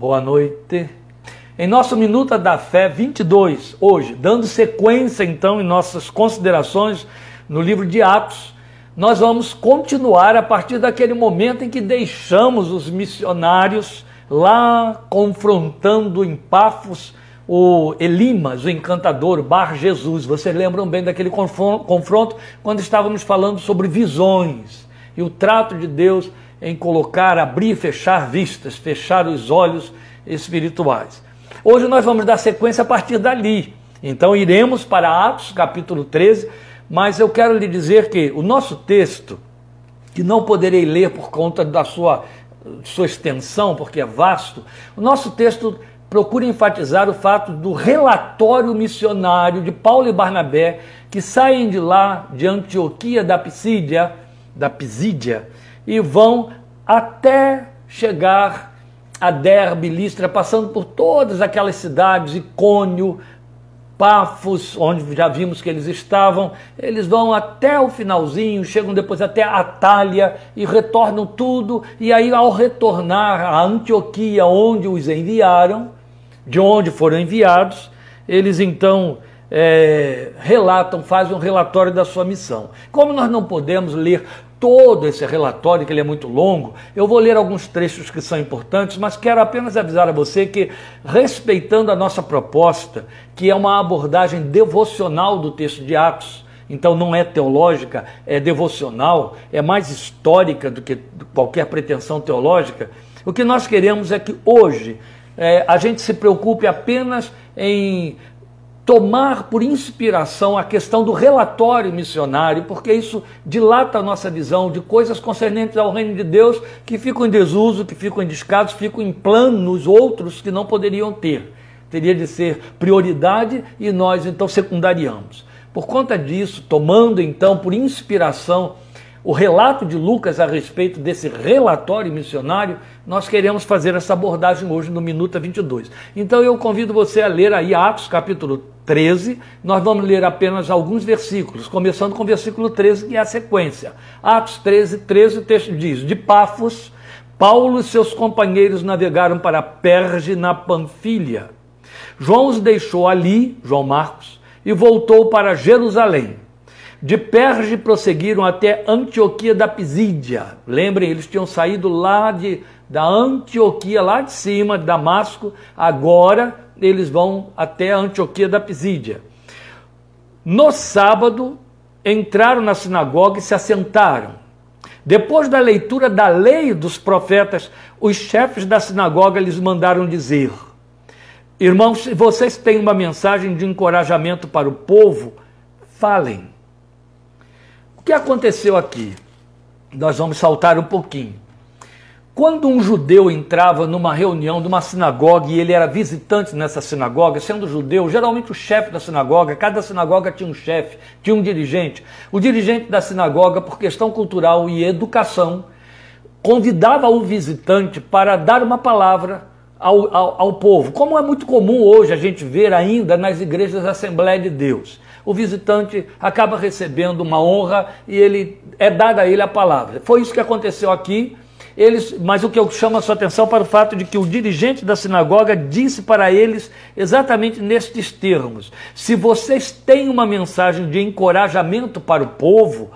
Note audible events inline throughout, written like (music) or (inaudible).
Boa noite. Em nosso Minuta da Fé 22, hoje, dando sequência então em nossas considerações no livro de Atos, nós vamos continuar a partir daquele momento em que deixamos os missionários lá confrontando em Pafos o Elimas, o encantador, Bar Jesus. Vocês lembram bem daquele confronto quando estávamos falando sobre visões e o trato de Deus em colocar, abrir e fechar vistas, fechar os olhos espirituais. Hoje nós vamos dar sequência a partir dali. Então iremos para Atos capítulo 13, mas eu quero lhe dizer que o nosso texto, que não poderei ler por conta da sua, sua extensão, porque é vasto, o nosso texto procura enfatizar o fato do relatório missionário de Paulo e Barnabé, que saem de lá, de Antioquia da Pisídia, da Pisídia, e vão até chegar a Derbe, Listra, passando por todas aquelas cidades, Icônio, Pafos, onde já vimos que eles estavam, eles vão até o finalzinho, chegam depois até Atália e retornam tudo, e aí ao retornar a Antioquia, onde os enviaram, de onde foram enviados, eles então é, relatam, fazem um relatório da sua missão. Como nós não podemos ler todo esse relatório, que ele é muito longo, eu vou ler alguns trechos que são importantes, mas quero apenas avisar a você que, respeitando a nossa proposta, que é uma abordagem devocional do texto de Atos, então não é teológica, é devocional, é mais histórica do que qualquer pretensão teológica, o que nós queremos é que hoje é, a gente se preocupe apenas em tomar por inspiração a questão do relatório missionário, porque isso dilata a nossa visão de coisas concernentes ao reino de Deus que ficam em desuso, que ficam em descaso, ficam em planos outros que não poderiam ter. Teria de ser prioridade e nós então secundariamos. Por conta disso, tomando então por inspiração o relato de Lucas a respeito desse relatório missionário, nós queremos fazer essa abordagem hoje no Minuta 22. Então eu convido você a ler aí Atos capítulo 13, nós vamos ler apenas alguns versículos, começando com o versículo 13, que é a sequência. Atos 13, 13, o texto diz: De Pafos, Paulo e seus companheiros navegaram para Perge, na Panfilha. João os deixou ali, João Marcos, e voltou para Jerusalém. De Perge prosseguiram até Antioquia da Pisídia. Lembrem, eles tinham saído lá de, da Antioquia, lá de cima, de Damasco. Agora eles vão até Antioquia da Pisídia. No sábado, entraram na sinagoga e se assentaram. Depois da leitura da lei dos profetas, os chefes da sinagoga lhes mandaram dizer: Irmãos, se vocês têm uma mensagem de encorajamento para o povo, falem. Que aconteceu aqui? Nós vamos saltar um pouquinho. Quando um judeu entrava numa reunião de uma sinagoga e ele era visitante nessa sinagoga, sendo judeu, geralmente o chefe da sinagoga, cada sinagoga tinha um chefe, tinha um dirigente. O dirigente da sinagoga, por questão cultural e educação, convidava o visitante para dar uma palavra ao, ao, ao povo, como é muito comum hoje a gente ver ainda nas igrejas da Assembleia de Deus o visitante acaba recebendo uma honra e ele é dada a ele a palavra. Foi isso que aconteceu aqui. Eles, mas o que eu chamo a sua atenção para o fato de que o dirigente da sinagoga disse para eles exatamente nestes termos: se vocês têm uma mensagem de encorajamento para o povo,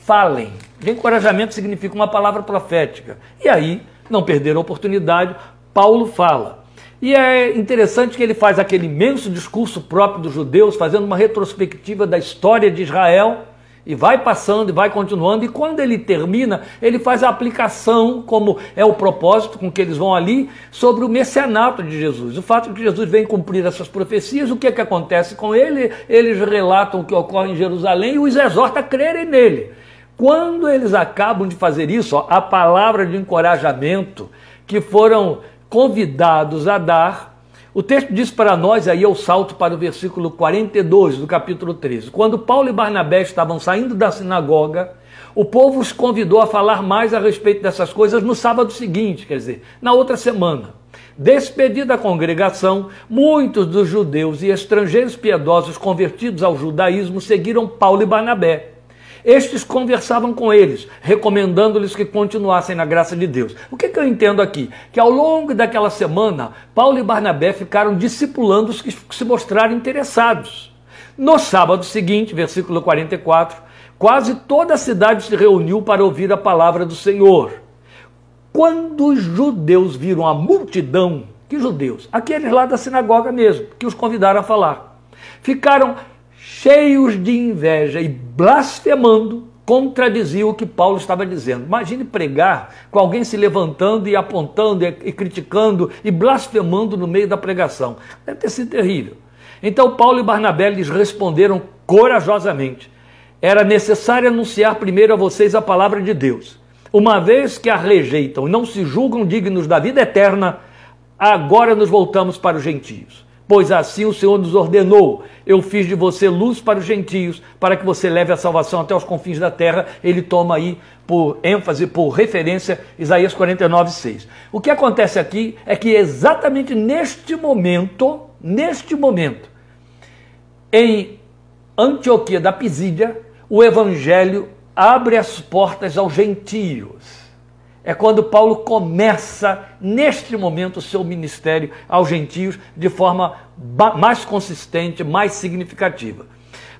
falem. De encorajamento significa uma palavra profética. E aí, não perder a oportunidade, Paulo fala. E é interessante que ele faz aquele imenso discurso próprio dos judeus, fazendo uma retrospectiva da história de Israel, e vai passando e vai continuando, e quando ele termina, ele faz a aplicação, como é o propósito com que eles vão ali, sobre o messianato de Jesus. O fato de que Jesus vem cumprir essas profecias, o que é que acontece com ele? Eles relatam o que ocorre em Jerusalém e os exorta a crerem nele. Quando eles acabam de fazer isso, ó, a palavra de encorajamento que foram convidados a dar. O texto diz para nós, aí eu salto para o versículo 42 do capítulo 13. Quando Paulo e Barnabé estavam saindo da sinagoga, o povo os convidou a falar mais a respeito dessas coisas no sábado seguinte, quer dizer, na outra semana. Despedida a congregação, muitos dos judeus e estrangeiros piedosos convertidos ao judaísmo seguiram Paulo e Barnabé. Estes conversavam com eles, recomendando-lhes que continuassem na graça de Deus. O que, que eu entendo aqui? Que ao longo daquela semana, Paulo e Barnabé ficaram discipulando os que se mostraram interessados. No sábado seguinte, versículo 44, quase toda a cidade se reuniu para ouvir a palavra do Senhor. Quando os judeus viram a multidão, que judeus? Aqueles lá da sinagoga mesmo, que os convidaram a falar, ficaram cheios de inveja e blasfemando, contradiziam o que Paulo estava dizendo. Imagine pregar com alguém se levantando e apontando e criticando e blasfemando no meio da pregação. Deve ter sido terrível. Então Paulo e Barnabé lhes responderam corajosamente: Era necessário anunciar primeiro a vocês a palavra de Deus. Uma vez que a rejeitam e não se julgam dignos da vida eterna, agora nos voltamos para os gentios. Pois assim o Senhor nos ordenou: Eu fiz de você luz para os gentios, para que você leve a salvação até os confins da terra. Ele toma aí por ênfase, por referência, Isaías 49, 6. O que acontece aqui é que exatamente neste momento, neste momento, em Antioquia da Pisídia, o evangelho abre as portas aos gentios. É quando Paulo começa, neste momento, o seu ministério aos gentios de forma mais consistente, mais significativa.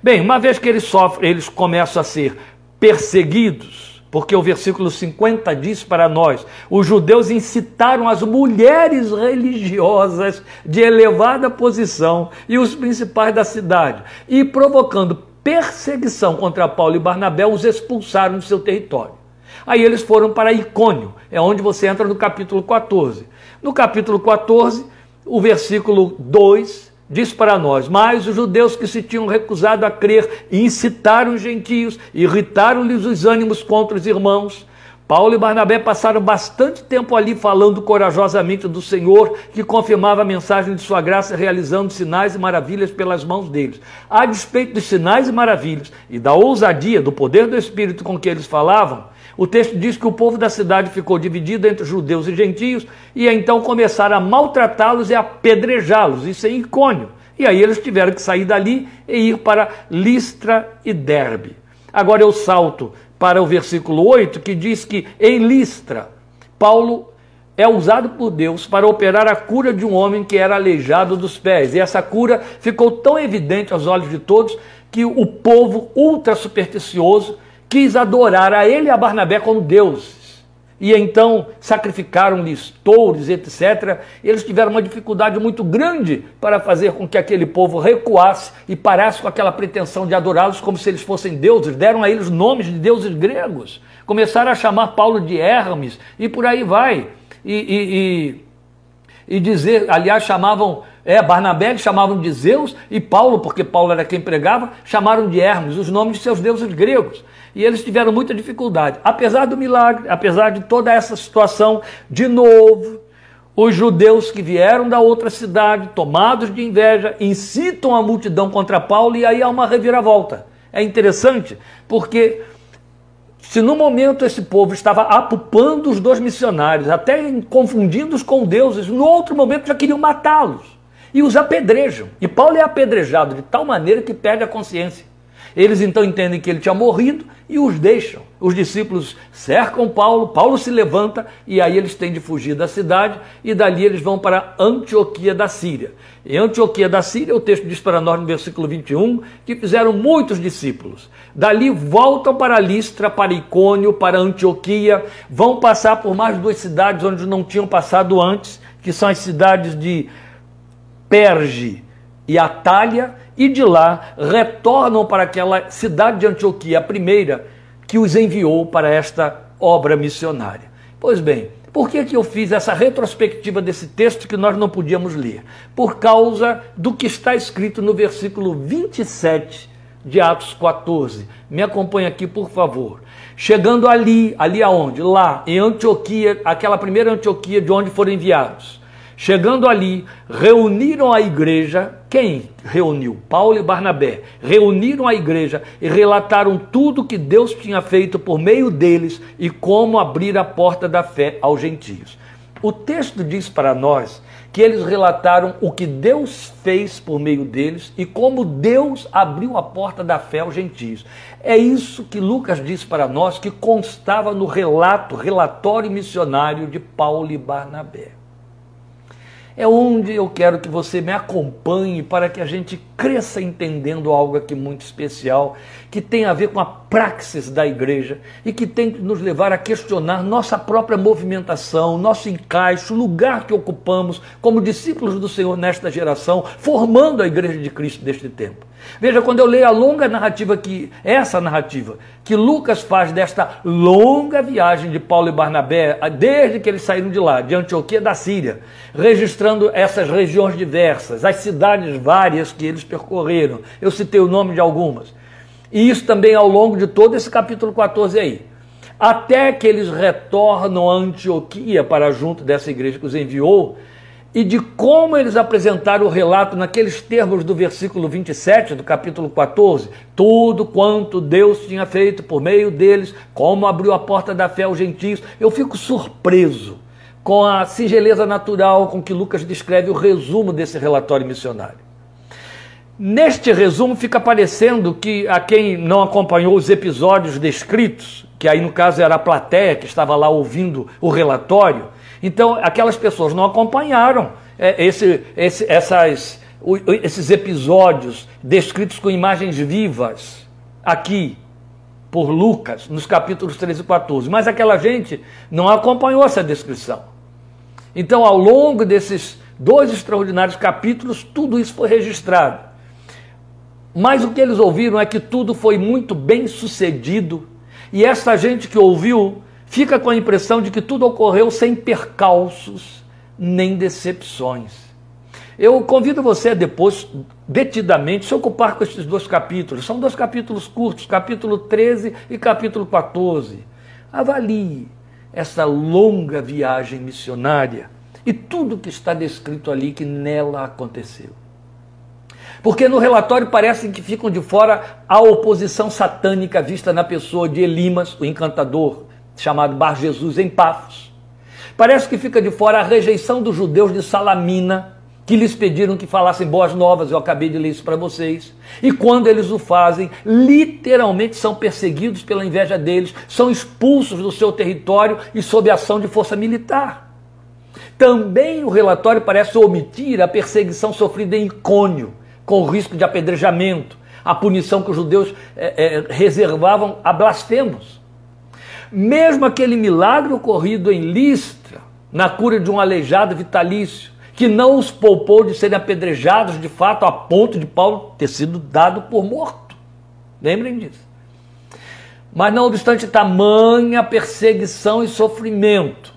Bem, uma vez que eles sofrem, eles começam a ser perseguidos, porque o versículo 50 diz para nós: os judeus incitaram as mulheres religiosas de elevada posição e os principais da cidade, e provocando perseguição contra Paulo e Barnabé, os expulsaram do seu território. Aí eles foram para Icônio, é onde você entra no capítulo 14. No capítulo 14, o versículo 2 diz para nós: Mas os judeus que se tinham recusado a crer incitaram os gentios, irritaram-lhes os ânimos contra os irmãos. Paulo e Barnabé passaram bastante tempo ali falando corajosamente do Senhor, que confirmava a mensagem de sua graça, realizando sinais e maravilhas pelas mãos deles. A despeito dos sinais e maravilhas e da ousadia, do poder do Espírito com que eles falavam, o texto diz que o povo da cidade ficou dividido entre judeus e gentios e então começaram a maltratá-los e apedrejá-los. Isso é icônio. E aí eles tiveram que sair dali e ir para Listra e Derbe. Agora eu salto para o versículo 8, que diz que em Listra, Paulo é usado por Deus para operar a cura de um homem que era aleijado dos pés. E essa cura ficou tão evidente aos olhos de todos que o povo ultra supersticioso quis adorar a ele e a Barnabé como deuses. E então sacrificaram-lhes touros, etc. Eles tiveram uma dificuldade muito grande para fazer com que aquele povo recuasse e parasse com aquela pretensão de adorá-los como se eles fossem deuses. Deram a eles nomes de deuses gregos. Começaram a chamar Paulo de Hermes e por aí vai. E, e, e, e dizer, aliás, chamavam é, Barnabé chamavam de Zeus e Paulo, porque Paulo era quem pregava, chamaram de Hermes, os nomes de seus deuses gregos e eles tiveram muita dificuldade. Apesar do milagre, apesar de toda essa situação, de novo, os judeus que vieram da outra cidade, tomados de inveja, incitam a multidão contra Paulo e aí há uma reviravolta. É interessante porque se no momento esse povo estava apupando os dois missionários, até confundindo-os com deuses, no outro momento já queriam matá-los e os apedrejam. E Paulo é apedrejado de tal maneira que perde a consciência. Eles então entendem que ele tinha morrido e os deixam. Os discípulos cercam Paulo, Paulo se levanta e aí eles têm de fugir da cidade e dali eles vão para Antioquia da Síria. Em Antioquia da Síria, o texto diz para nós no versículo 21 que fizeram muitos discípulos. Dali voltam para Listra, para Icônio, para Antioquia, vão passar por mais duas cidades onde não tinham passado antes, que são as cidades de Perge e Atália e de lá retornam para aquela cidade de Antioquia, a primeira que os enviou para esta obra missionária. Pois bem, por que, que eu fiz essa retrospectiva desse texto que nós não podíamos ler? Por causa do que está escrito no versículo 27 de Atos 14. Me acompanhe aqui, por favor. Chegando ali, ali aonde? Lá, em Antioquia, aquela primeira Antioquia de onde foram enviados. Chegando ali, reuniram a igreja. Quem reuniu? Paulo e Barnabé. Reuniram a igreja e relataram tudo que Deus tinha feito por meio deles e como abrir a porta da fé aos gentios. O texto diz para nós que eles relataram o que Deus fez por meio deles e como Deus abriu a porta da fé aos gentios. É isso que Lucas diz para nós que constava no relato, relatório missionário de Paulo e Barnabé é onde eu quero que você me acompanhe para que a gente cresça entendendo algo aqui muito especial, que tem a ver com a praxis da igreja e que tem que nos levar a questionar nossa própria movimentação, nosso encaixe, o lugar que ocupamos como discípulos do Senhor nesta geração, formando a igreja de Cristo deste tempo. Veja, quando eu leio a longa narrativa que, essa narrativa, que Lucas faz desta longa viagem de Paulo e Barnabé, desde que eles saíram de lá, de Antioquia da Síria, registrando essas regiões diversas, as cidades várias que eles percorreram. Eu citei o nome de algumas. E isso também ao longo de todo esse capítulo 14 aí. Até que eles retornam a Antioquia para junto dessa igreja que os enviou, e de como eles apresentaram o relato naqueles termos do versículo 27 do capítulo 14, tudo quanto Deus tinha feito por meio deles, como abriu a porta da fé aos gentios, eu fico surpreso com a singeleza natural com que Lucas descreve o resumo desse relatório missionário. Neste resumo fica parecendo que a quem não acompanhou os episódios descritos, que aí no caso era a plateia que estava lá ouvindo o relatório, então, aquelas pessoas não acompanharam é, esse, esse, essas, esses episódios descritos com imagens vivas aqui por Lucas, nos capítulos 13 e 14. Mas aquela gente não acompanhou essa descrição. Então, ao longo desses dois extraordinários capítulos, tudo isso foi registrado. Mas o que eles ouviram é que tudo foi muito bem sucedido, e essa gente que ouviu fica com a impressão de que tudo ocorreu sem percalços nem decepções. Eu convido você a depois, detidamente, se ocupar com esses dois capítulos. São dois capítulos curtos, capítulo 13 e capítulo 14. Avalie essa longa viagem missionária e tudo que está descrito ali que nela aconteceu. Porque no relatório parece que ficam de fora a oposição satânica vista na pessoa de Elimas, o encantador, chamado Bar Jesus em Pafos. Parece que fica de fora a rejeição dos judeus de Salamina, que lhes pediram que falassem boas novas, eu acabei de ler isso para vocês. E quando eles o fazem, literalmente são perseguidos pela inveja deles, são expulsos do seu território e sob ação de força militar. Também o relatório parece omitir a perseguição sofrida em Icônio, com o risco de apedrejamento, a punição que os judeus é, é, reservavam a blasfemos. Mesmo aquele milagre ocorrido em Listra, na cura de um aleijado vitalício, que não os poupou de serem apedrejados de fato a ponto de Paulo ter sido dado por morto. Lembrem disso. Mas não obstante tamanha perseguição e sofrimento,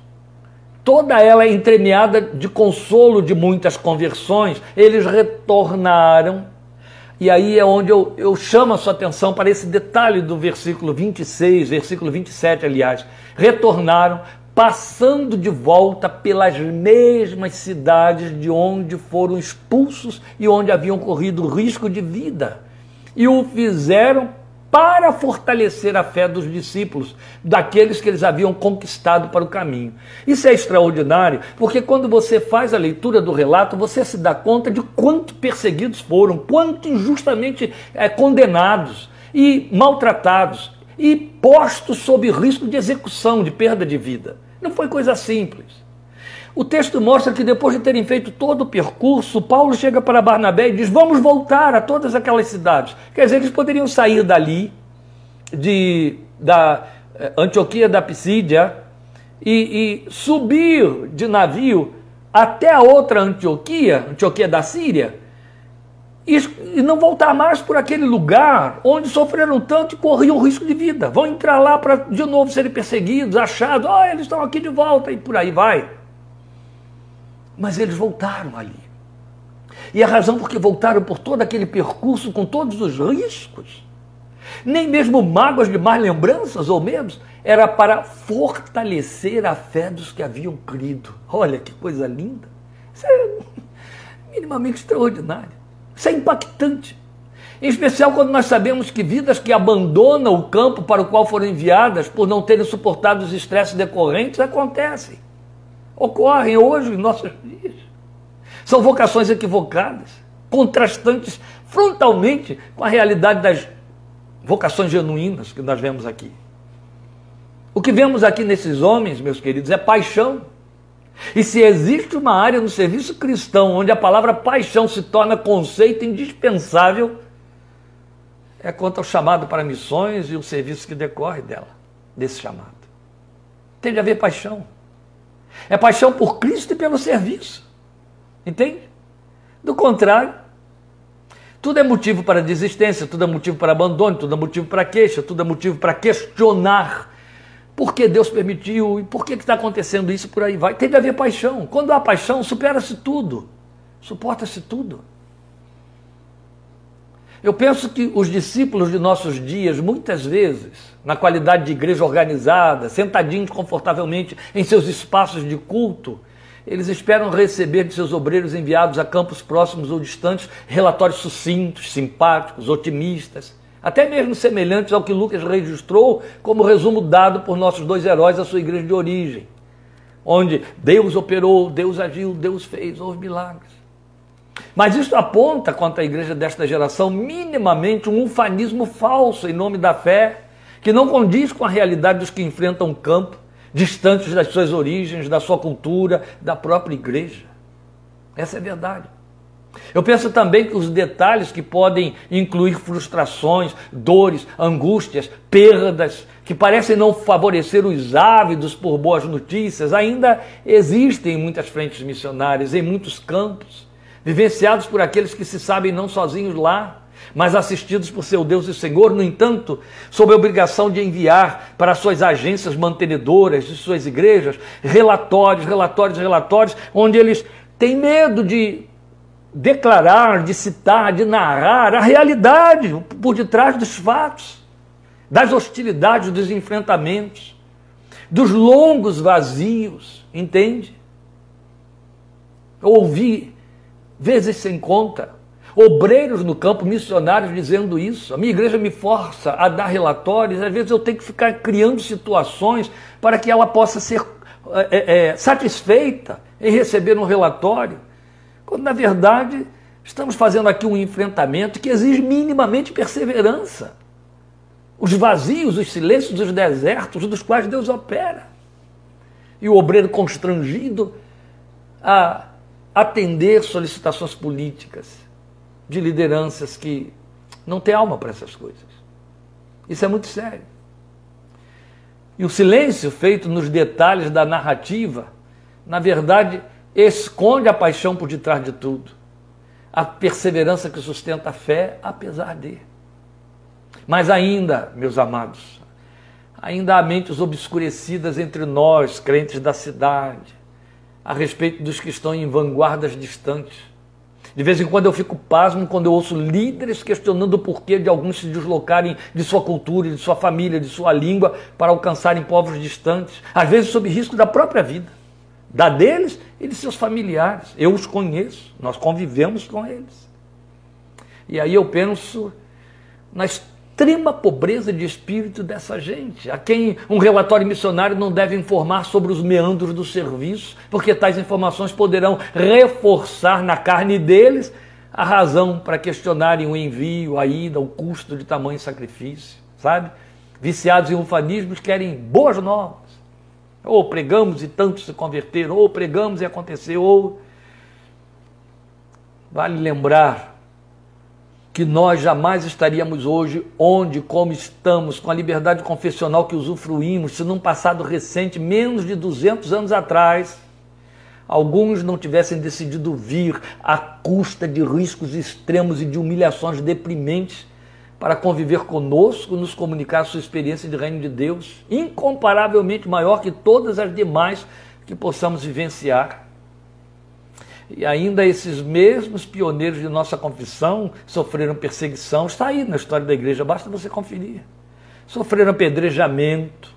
toda ela é entremeada de consolo de muitas conversões, eles retornaram e aí é onde eu, eu chamo a sua atenção para esse detalhe do versículo 26, versículo 27, aliás. Retornaram, passando de volta pelas mesmas cidades de onde foram expulsos e onde haviam corrido risco de vida. E o fizeram para fortalecer a fé dos discípulos, daqueles que eles haviam conquistado para o caminho. Isso é extraordinário, porque quando você faz a leitura do relato, você se dá conta de quanto perseguidos foram, quanto injustamente é, condenados e maltratados e postos sob risco de execução, de perda de vida. Não foi coisa simples. O texto mostra que depois de terem feito todo o percurso, Paulo chega para Barnabé e diz: Vamos voltar a todas aquelas cidades. Quer dizer, eles poderiam sair dali, de, da eh, Antioquia da Pisídia, e, e subir de navio até a outra Antioquia, Antioquia da Síria, e, não voltar mais por aquele lugar onde sofreram tanto e corriam risco de vida. Vão entrar lá para de novo serem perseguidos, achados, oh, eles estão aqui de volta e por aí vai. Mas eles voltaram ali. E a razão por que voltaram por todo aquele percurso com todos os riscos, nem mesmo mágoas de más lembranças ou medos, era para fortalecer a fé dos que haviam crido. Olha que coisa linda. Isso é minimamente extraordinário. Isso é impactante. Em especial quando nós sabemos que vidas que abandonam o campo para o qual foram enviadas por não terem suportado os estresses decorrentes acontecem. ocorrem hoje em nossos dias. São vocações equivocadas, contrastantes frontalmente com a realidade das vocações genuínas que nós vemos aqui. O que vemos aqui nesses homens, meus queridos, é paixão. E se existe uma área no serviço cristão onde a palavra paixão se torna conceito indispensável, é quanto ao chamado para missões e o serviço que decorre dela, desse chamado. Tem de haver paixão. É paixão por Cristo e pelo serviço. Entende? Do contrário, tudo é motivo para desistência, tudo é motivo para abandono, tudo é motivo para queixa, tudo é motivo para questionar por que Deus permitiu e por que está acontecendo isso por aí vai. Tem de haver paixão. Quando há paixão, supera-se tudo, suporta-se tudo. Eu penso que os discípulos de nossos dias, muitas vezes, na qualidade de igreja organizada, sentadinhos confortavelmente em seus espaços de culto, eles esperam receber de seus obreiros enviados a campos próximos ou distantes relatórios sucintos, simpáticos, otimistas, até mesmo semelhantes ao que Lucas registrou como resumo dado por nossos dois heróis à sua igreja de origem, onde Deus operou, Deus agiu, Deus fez, houve milagres. Mas isso aponta contra a igreja desta geração minimamente um ufanismo falso em nome da fé, que não condiz com a realidade dos que enfrentam o campo, distantes das suas origens, da sua cultura, da própria igreja. Essa é a verdade. Eu penso também que os detalhes que podem incluir frustrações, dores, angústias, perdas, que parecem não favorecer os ávidos por boas notícias, ainda existem em muitas frentes missionárias, em muitos campos, vivenciados por aqueles que se sabem não sozinhos lá, mas assistidos por seu Deus e Senhor, no entanto, sob a obrigação de enviar para suas agências mantenedoras de suas igrejas relatórios, relatórios, relatórios, onde eles têm medo de declarar, de citar, de narrar a realidade por detrás dos fatos, das hostilidades, dos enfrentamentos, dos longos vazios, entende? Eu ouvi, vezes sem conta, obreiros no campo, missionários dizendo isso. A minha igreja me força a dar relatórios, às vezes eu tenho que ficar criando situações para que ela possa ser é, é, satisfeita em receber um relatório. Quando, na verdade, estamos fazendo aqui um enfrentamento que exige minimamente perseverança. Os vazios, os silêncios, os desertos dos quais Deus opera. E o obreiro constrangido a atender solicitações políticas de lideranças que não têm alma para essas coisas. Isso é muito sério. E o silêncio feito nos detalhes da narrativa, na verdade, esconde a paixão por detrás de tudo, a perseverança que sustenta a fé, apesar de. Mas ainda, meus amados, ainda há mentes obscurecidas entre nós, crentes da cidade, a respeito dos que estão em vanguardas distantes. De vez em quando eu fico pasmo quando eu ouço líderes questionando o porquê de alguns se deslocarem de sua cultura, de sua família, de sua língua para alcançarem povos distantes, às vezes sob risco da própria vida da deles e de seus familiares. Eu os conheço, nós convivemos com eles. E aí eu penso na extrema pobreza de espírito dessa gente, a quem um relatório missionário não deve informar sobre os meandros do serviço, porque tais informações poderão reforçar na carne deles a razão para questionarem o envio, a ida, o custo de tamanho sacrifício, sabe? Viciados em ufanismos querem boas novas ou pregamos e tantos se converteram, ou pregamos e aconteceu, ou. Vale lembrar que nós jamais estaríamos hoje onde, como estamos, com a liberdade confessional que usufruímos, se num passado recente, menos de 200 anos atrás, alguns não tivessem decidido vir à custa de riscos extremos e de humilhações deprimentes para conviver conosco, nos comunicar sua experiência de reino de Deus, incomparavelmente maior que todas as demais que possamos vivenciar. E ainda esses mesmos pioneiros de nossa confissão sofreram perseguição, está aí na história da igreja, basta você conferir. Sofreram apedrejamento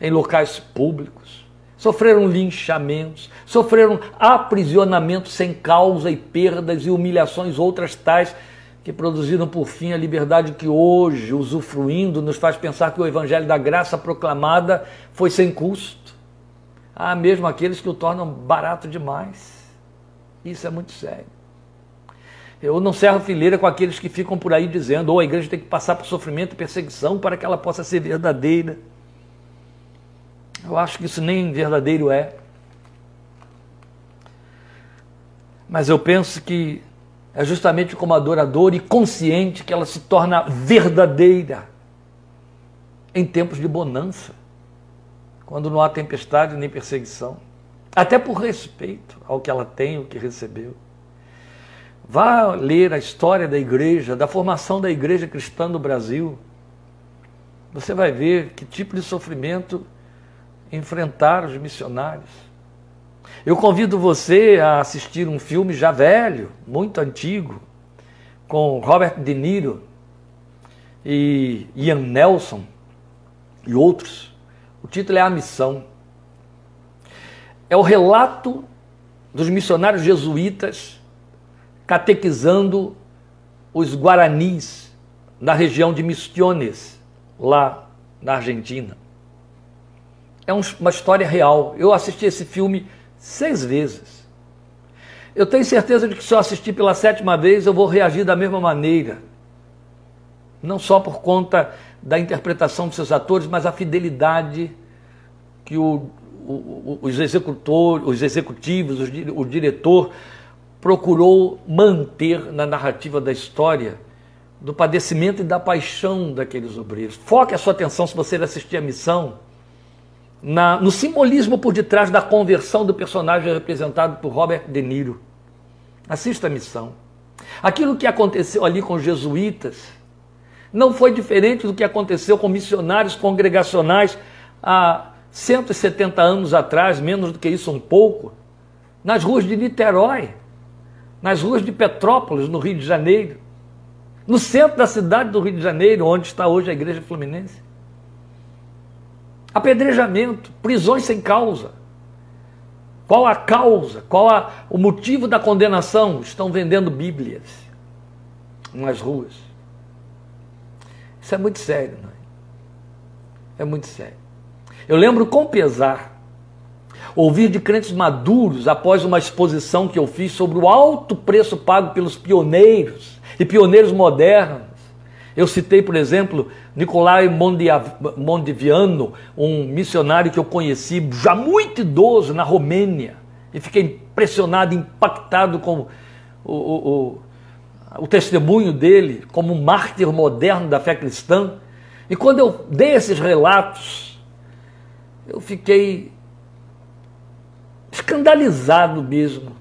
em locais públicos, sofreram linchamentos, sofreram aprisionamento sem causa e perdas e humilhações outras tais que produziram por fim a liberdade que hoje, usufruindo, nos faz pensar que o Evangelho da Graça proclamada foi sem custo. há mesmo aqueles que o tornam barato demais. Isso é muito sério. Eu não cerro fileira com aqueles que ficam por aí dizendo: ou oh, a igreja tem que passar por sofrimento e perseguição para que ela possa ser verdadeira. Eu acho que isso nem verdadeiro é. Mas eu penso que é justamente como adorador e consciente que ela se torna verdadeira em tempos de bonança, quando não há tempestade nem perseguição, até por respeito ao que ela tem, o que recebeu. Vá ler a história da igreja, da formação da igreja cristã no Brasil. Você vai ver que tipo de sofrimento enfrentaram os missionários. Eu convido você a assistir um filme já velho, muito antigo, com Robert De Niro e Ian Nelson e outros. O título é A Missão. É o relato dos missionários jesuítas catequizando os guaranis na região de Misiones, lá na Argentina. É uma história real. Eu assisti esse filme seis vezes. Eu tenho certeza de que se eu assistir pela sétima vez, eu vou reagir da mesma maneira. Não só por conta da interpretação dos seus atores, mas a fidelidade que o, o, os, executores, os executivos, o diretor procurou manter na narrativa da história do padecimento e da paixão daqueles obreiros. Foque a sua atenção, se você assistir a missão, na, no simbolismo por detrás da conversão do personagem representado por Robert De Niro. Assista a missão. Aquilo que aconteceu ali com os jesuítas não foi diferente do que aconteceu com missionários congregacionais há 170 anos atrás, menos do que isso um pouco, nas ruas de Niterói, nas ruas de Petrópolis, no Rio de Janeiro, no centro da cidade do Rio de Janeiro, onde está hoje a Igreja Fluminense. Apedrejamento, prisões sem causa. Qual a causa? Qual a, o motivo da condenação? Estão vendendo Bíblias nas ruas. Isso é muito sério, não é? É muito sério. Eu lembro com pesar ouvir de crentes maduros após uma exposição que eu fiz sobre o alto preço pago pelos pioneiros e pioneiros modernos. Eu citei, por exemplo, Nicolai Mondiviano, um missionário que eu conheci já muito idoso na Romênia, e fiquei impressionado, impactado com o, o, o o testemunho dele como um mártir moderno da fé cristã. E quando eu dei esses relatos, eu fiquei escandalizado mesmo.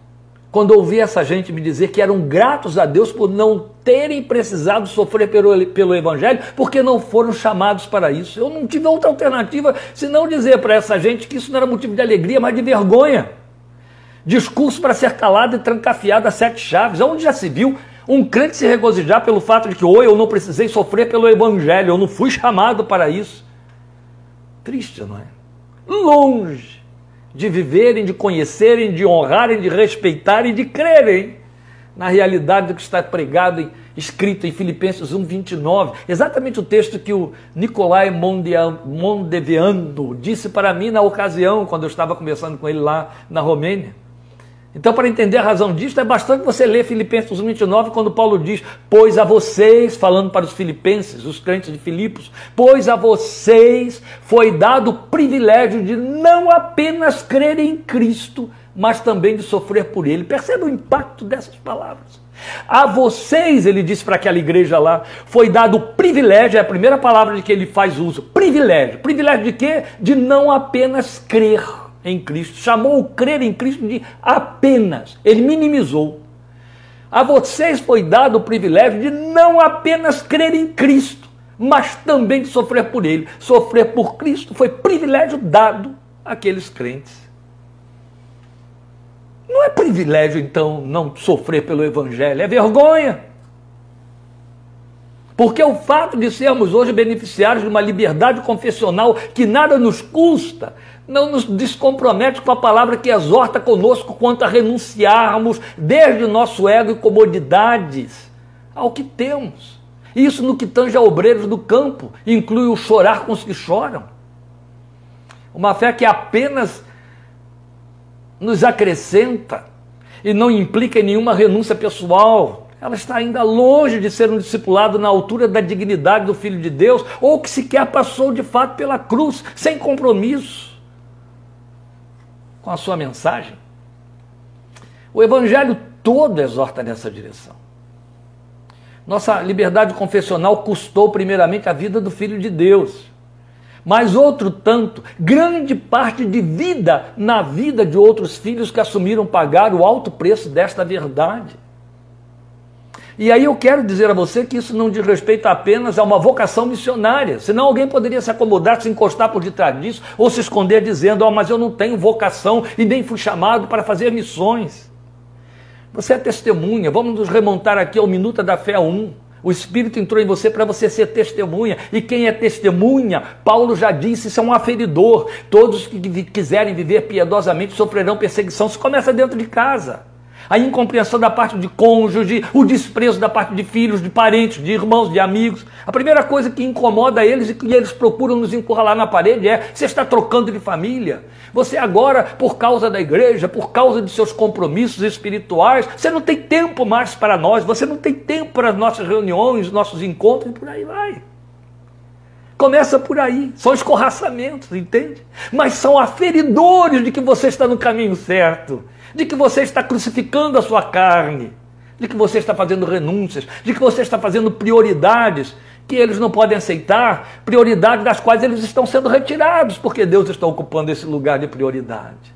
Quando ouvi essa gente me dizer que eram gratos a Deus por não terem precisado sofrer pelo, pelo Evangelho, porque não foram chamados para isso. Eu não tive outra alternativa senão dizer para essa gente que isso não era motivo de alegria, mas de vergonha. Discurso para ser calado e trancafiado a sete chaves. Onde já se viu um crente se regozijar pelo fato de que, oi, eu não precisei sofrer pelo Evangelho, eu não fui chamado para isso. Triste, não é? Longe de viverem, de conhecerem, de honrarem, de respeitarem, de crerem na realidade do que está pregado e escrito em Filipenses 1:29, exatamente o texto que o Nicolai Mondeviano disse para mim na ocasião quando eu estava conversando com ele lá na Romênia. Então, para entender a razão disso, é bastante você ler Filipenses 1,29, quando Paulo diz: Pois a vocês, falando para os filipenses, os crentes de Filipos, pois a vocês foi dado o privilégio de não apenas crer em Cristo, mas também de sofrer por Ele. Perceba o impacto dessas palavras. A vocês, ele disse para aquela igreja lá, foi dado o privilégio, é a primeira palavra de que ele faz uso: privilégio. Privilégio de quê? De não apenas crer em Cristo, chamou o crer em Cristo de apenas, ele minimizou. A vocês foi dado o privilégio de não apenas crer em Cristo, mas também de sofrer por Ele. Sofrer por Cristo foi privilégio dado àqueles crentes. Não é privilégio, então, não sofrer pelo Evangelho, é vergonha. Porque o fato de sermos hoje beneficiários de uma liberdade confessional que nada nos custa, não nos descompromete com a palavra que exorta conosco quanto a renunciarmos desde o nosso ego e comodidades ao que temos. Isso no que tange a obreiros do campo, inclui o chorar com os que choram. Uma fé que apenas nos acrescenta e não implica em nenhuma renúncia pessoal. Ela está ainda longe de ser um discipulado na altura da dignidade do Filho de Deus, ou que sequer passou de fato pela cruz, sem compromisso com a sua mensagem. O Evangelho todo exorta nessa direção. Nossa liberdade confessional custou primeiramente a vida do Filho de Deus. Mas outro tanto, grande parte de vida na vida de outros filhos que assumiram pagar o alto preço desta verdade. E aí eu quero dizer a você que isso não diz respeito apenas a uma vocação missionária, senão alguém poderia se acomodar, se encostar por detrás disso, ou se esconder dizendo, oh, mas eu não tenho vocação e nem fui chamado para fazer missões. Você é testemunha. Vamos nos remontar aqui ao Minuta da Fé 1. O Espírito entrou em você para você ser testemunha. E quem é testemunha, Paulo já disse, isso é um aferidor. Todos que quiserem viver piedosamente sofrerão perseguição. Isso começa dentro de casa a incompreensão da parte de cônjuge, o desprezo da parte de filhos, de parentes, de irmãos, de amigos. A primeira coisa que incomoda eles e que eles procuram nos encurralar na parede é: você está trocando de família. Você agora, por causa da igreja, por causa de seus compromissos espirituais, você não tem tempo mais para nós, você não tem tempo para as nossas reuniões, nossos encontros, e por aí vai. Começa por aí, são escorraçamentos, entende? Mas são aferidores de que você está no caminho certo de que você está crucificando a sua carne, de que você está fazendo renúncias, de que você está fazendo prioridades que eles não podem aceitar, prioridades das quais eles estão sendo retirados, porque Deus está ocupando esse lugar de prioridade.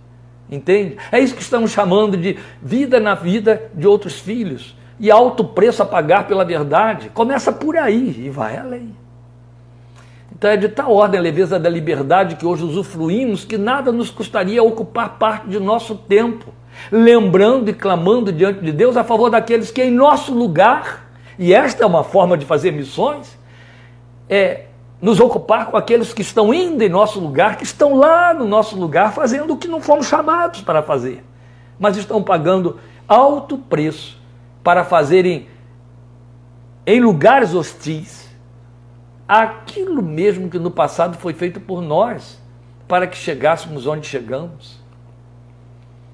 Entende? É isso que estamos chamando de vida na vida de outros filhos. E alto preço a pagar pela verdade. Começa por aí e vai além. Então é de tal ordem a leveza da liberdade que hoje usufruímos que nada nos custaria ocupar parte de nosso tempo lembrando e clamando diante de Deus a favor daqueles que em nosso lugar, e esta é uma forma de fazer missões, é nos ocupar com aqueles que estão indo em nosso lugar, que estão lá no nosso lugar fazendo o que não fomos chamados para fazer, mas estão pagando alto preço para fazerem em lugares hostis aquilo mesmo que no passado foi feito por nós, para que chegássemos onde chegamos.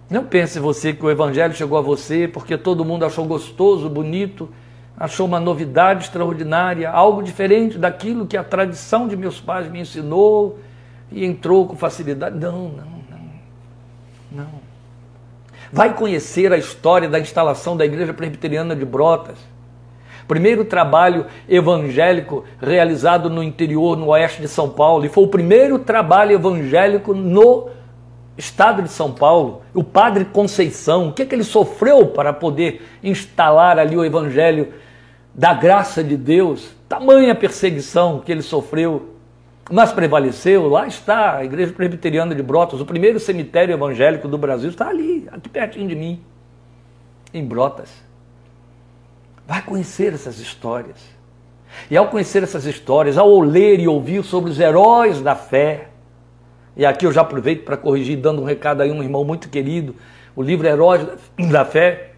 Não pense você que o Evangelho chegou a você porque todo mundo achou gostoso, bonito, achou uma novidade extraordinária, algo diferente daquilo que a tradição de meus pais me ensinou e entrou com facilidade. Não, não, não. Não. Vai conhecer a história da instalação da Igreja Presbiteriana de Brotas. Primeiro trabalho evangélico realizado no interior, no oeste de São Paulo, e foi o primeiro trabalho evangélico no Estado de São Paulo, o padre Conceição, o que, é que ele sofreu para poder instalar ali o evangelho da graça de Deus, tamanha perseguição que ele sofreu, mas prevaleceu. Lá está a Igreja Presbiteriana de Brotas, o primeiro cemitério evangélico do Brasil, está ali, aqui pertinho de mim, em Brotas. Vai conhecer essas histórias. E ao conhecer essas histórias, ao ler e ouvir sobre os heróis da fé, e aqui eu já aproveito para corrigir, dando um recado aí a um irmão muito querido. O livro Heróis da Fé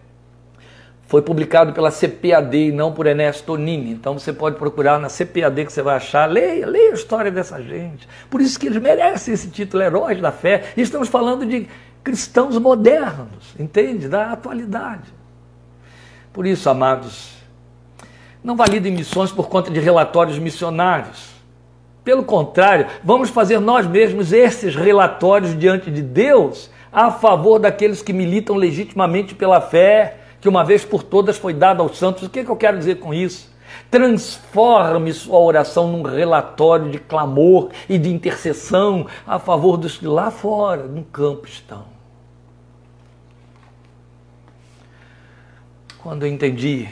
foi publicado pela CPAD e não por Ernesto Tonini. Então você pode procurar na CPAD que você vai achar. Leia, leia a história dessa gente. Por isso que eles merecem esse título, Heróis da Fé. E estamos falando de cristãos modernos, entende? Da atualidade. Por isso, amados, não validem missões por conta de relatórios missionários. Pelo contrário, vamos fazer nós mesmos esses relatórios diante de Deus a favor daqueles que militam legitimamente pela fé, que uma vez por todas foi dada aos santos. O que, é que eu quero dizer com isso? Transforme sua oração num relatório de clamor e de intercessão a favor dos que lá fora, no campo, estão. Quando eu entendi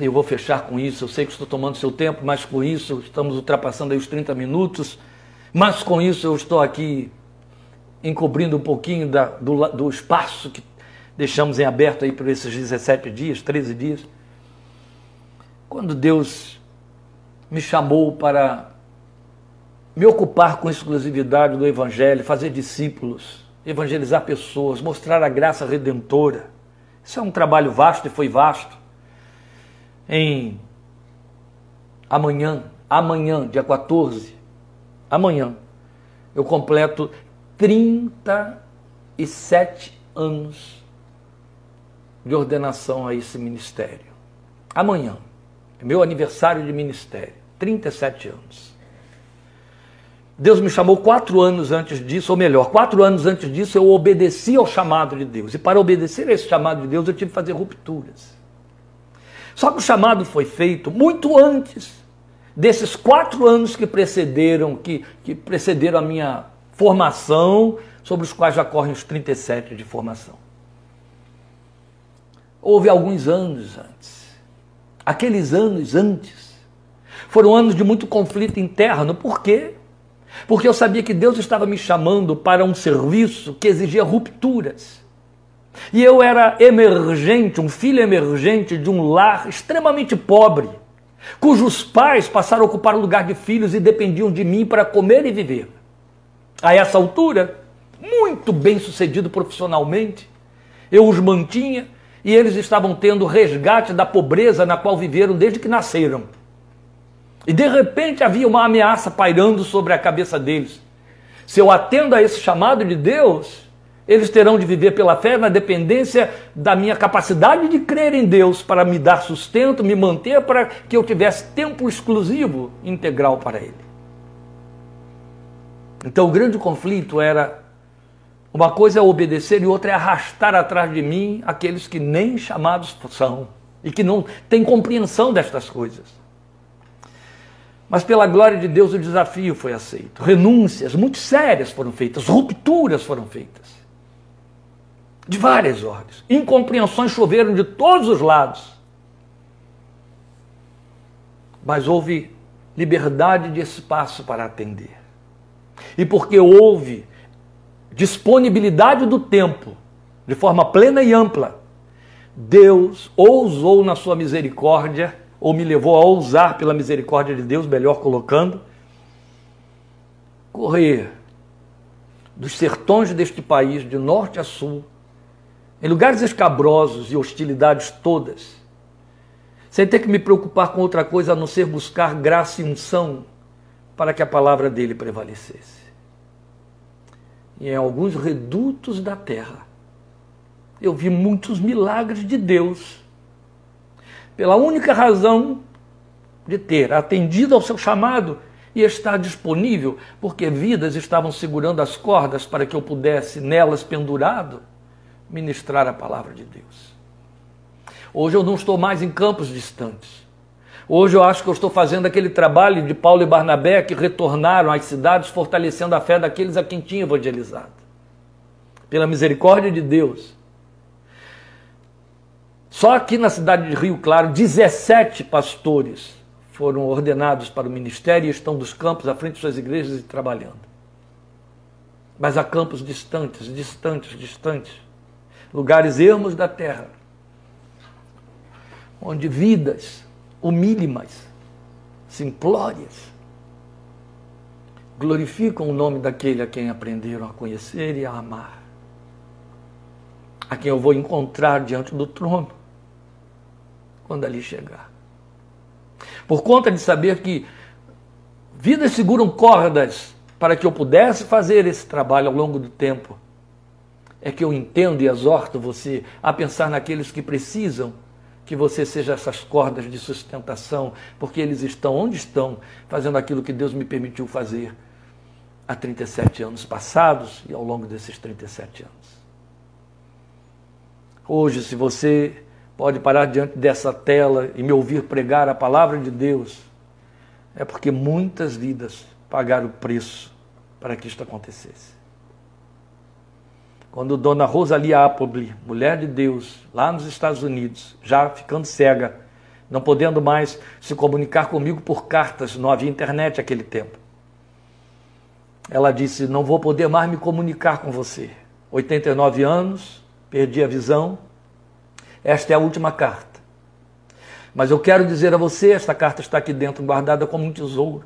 eu vou fechar com isso. Eu sei que estou tomando seu tempo, mas com isso estamos ultrapassando aí os 30 minutos. Mas com isso eu estou aqui encobrindo um pouquinho da, do, do espaço que deixamos em aberto aí por esses 17 dias, 13 dias. Quando Deus me chamou para me ocupar com exclusividade do Evangelho, fazer discípulos, evangelizar pessoas, mostrar a graça redentora. Isso é um trabalho vasto e foi vasto em amanhã, amanhã, dia 14, amanhã, eu completo 30 37 anos de ordenação a esse ministério. Amanhã é meu aniversário de ministério, 37 anos. Deus me chamou quatro anos antes disso, ou melhor, quatro anos antes disso eu obedeci ao chamado de Deus. E para obedecer a esse chamado de Deus eu tive que fazer rupturas. Só que o chamado foi feito muito antes desses quatro anos que precederam, que, que precederam a minha formação, sobre os quais já correm os 37 de formação. Houve alguns anos antes. Aqueles anos antes foram anos de muito conflito interno. Por quê? Porque eu sabia que Deus estava me chamando para um serviço que exigia rupturas. E eu era emergente, um filho emergente de um lar extremamente pobre, cujos pais passaram a ocupar o lugar de filhos e dependiam de mim para comer e viver. A essa altura, muito bem sucedido profissionalmente, eu os mantinha e eles estavam tendo resgate da pobreza na qual viveram desde que nasceram. E de repente havia uma ameaça pairando sobre a cabeça deles. Se eu atendo a esse chamado de Deus, eles terão de viver pela fé na dependência da minha capacidade de crer em Deus para me dar sustento, me manter para que eu tivesse tempo exclusivo, integral para Ele. Então o grande conflito era uma coisa é obedecer e outra é arrastar atrás de mim aqueles que nem chamados são e que não têm compreensão destas coisas. Mas pela glória de Deus o desafio foi aceito. Renúncias muito sérias foram feitas, rupturas foram feitas. De várias ordens. Incompreensões choveram de todos os lados. Mas houve liberdade de espaço para atender. E porque houve disponibilidade do tempo, de forma plena e ampla, Deus ousou na sua misericórdia ou me levou a ousar pela misericórdia de Deus, melhor colocando, correr dos sertões deste país, de norte a sul, em lugares escabrosos e hostilidades todas, sem ter que me preocupar com outra coisa a não ser buscar graça e unção para que a palavra dele prevalecesse. E em alguns redutos da terra, eu vi muitos milagres de Deus pela única razão de ter atendido ao seu chamado e estar disponível, porque vidas estavam segurando as cordas para que eu pudesse, nelas pendurado, ministrar a palavra de Deus. Hoje eu não estou mais em campos distantes. Hoje eu acho que eu estou fazendo aquele trabalho de Paulo e Barnabé que retornaram às cidades fortalecendo a fé daqueles a quem tinha evangelizado. Pela misericórdia de Deus, só aqui na cidade de Rio Claro, 17 pastores foram ordenados para o ministério e estão dos campos à frente de suas igrejas e trabalhando. Mas há campos distantes, distantes, distantes, lugares ermos da terra, onde vidas humílimas, simplórias, glorificam o nome daquele a quem aprenderam a conhecer e a amar, a quem eu vou encontrar diante do trono quando ali chegar. Por conta de saber que vidas seguram cordas para que eu pudesse fazer esse trabalho ao longo do tempo, é que eu entendo e exorto você a pensar naqueles que precisam que você seja essas cordas de sustentação, porque eles estão onde estão, fazendo aquilo que Deus me permitiu fazer há 37 anos passados e ao longo desses 37 anos. Hoje, se você pode parar diante dessa tela e me ouvir pregar a palavra de Deus, é porque muitas vidas pagaram o preço para que isto acontecesse. Quando Dona Rosalie Appleby, mulher de Deus, lá nos Estados Unidos, já ficando cega, não podendo mais se comunicar comigo por cartas, não havia internet naquele tempo. Ela disse: Não vou poder mais me comunicar com você. 89 anos, perdi a visão, esta é a última carta. Mas eu quero dizer a você, esta carta está aqui dentro, guardada como um tesouro.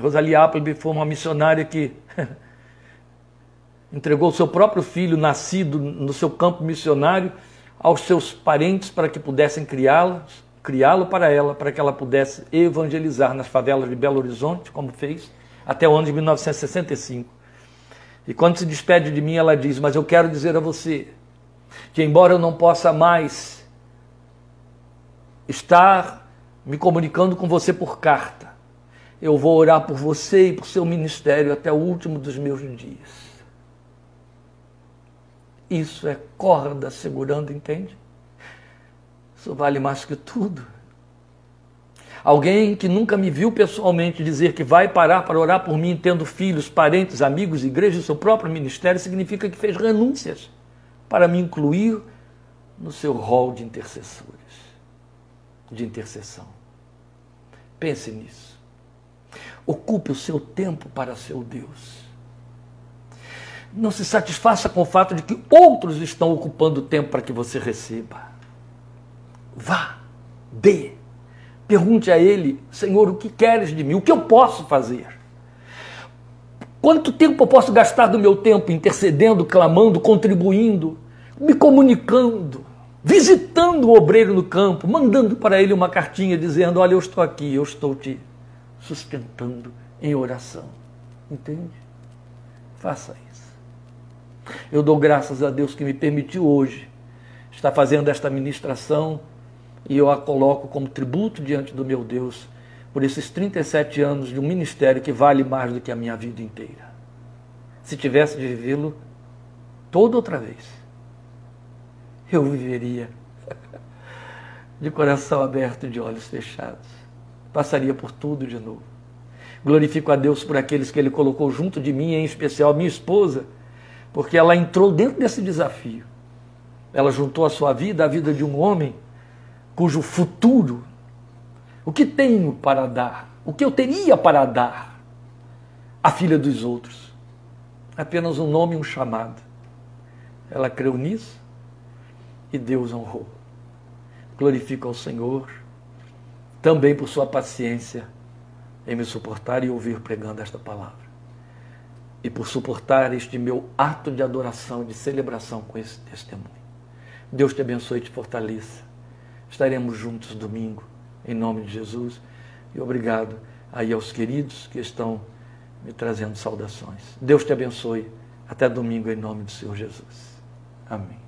Rosalie Appleby foi uma missionária que (laughs) entregou seu próprio filho, nascido no seu campo missionário, aos seus parentes para que pudessem criá-lo, criá-lo para ela, para que ela pudesse evangelizar nas favelas de Belo Horizonte, como fez, até o ano de 1965. E quando se despede de mim, ela diz: Mas eu quero dizer a você que, embora eu não possa mais estar me comunicando com você por carta, eu vou orar por você e por seu ministério até o último dos meus dias. Isso é corda segurando, entende? Isso vale mais que tudo. Alguém que nunca me viu pessoalmente dizer que vai parar para orar por mim, tendo filhos, parentes, amigos, igreja, seu próprio ministério, significa que fez renúncias para me incluir no seu rol de intercessores, de intercessão. Pense nisso. Ocupe o seu tempo para seu Deus. Não se satisfaça com o fato de que outros estão ocupando o tempo para que você receba. Vá, dê Pergunte a Ele, Senhor, o que queres de mim? O que eu posso fazer? Quanto tempo eu posso gastar do meu tempo intercedendo, clamando, contribuindo, me comunicando, visitando o obreiro no campo, mandando para ele uma cartinha dizendo: Olha, eu estou aqui, eu estou te sustentando em oração. Entende? Faça isso. Eu dou graças a Deus que me permitiu hoje estar fazendo esta ministração e eu a coloco como tributo diante do meu Deus por esses 37 anos de um ministério que vale mais do que a minha vida inteira. Se tivesse de vivê-lo toda outra vez, eu viveria (laughs) de coração aberto e de olhos fechados. Passaria por tudo de novo. Glorifico a Deus por aqueles que Ele colocou junto de mim, em especial minha esposa, porque ela entrou dentro desse desafio. Ela juntou a sua vida à vida de um homem cujo futuro, o que tenho para dar, o que eu teria para dar à filha dos outros, apenas um nome e um chamado. Ela creu nisso e Deus honrou. Glorifico ao Senhor também por sua paciência em me suportar e ouvir pregando esta palavra. E por suportar este meu ato de adoração, de celebração com esse testemunho. Deus te abençoe e te fortaleça. Estaremos juntos domingo, em nome de Jesus. E obrigado aí aos queridos que estão me trazendo saudações. Deus te abençoe. Até domingo, em nome do Senhor Jesus. Amém.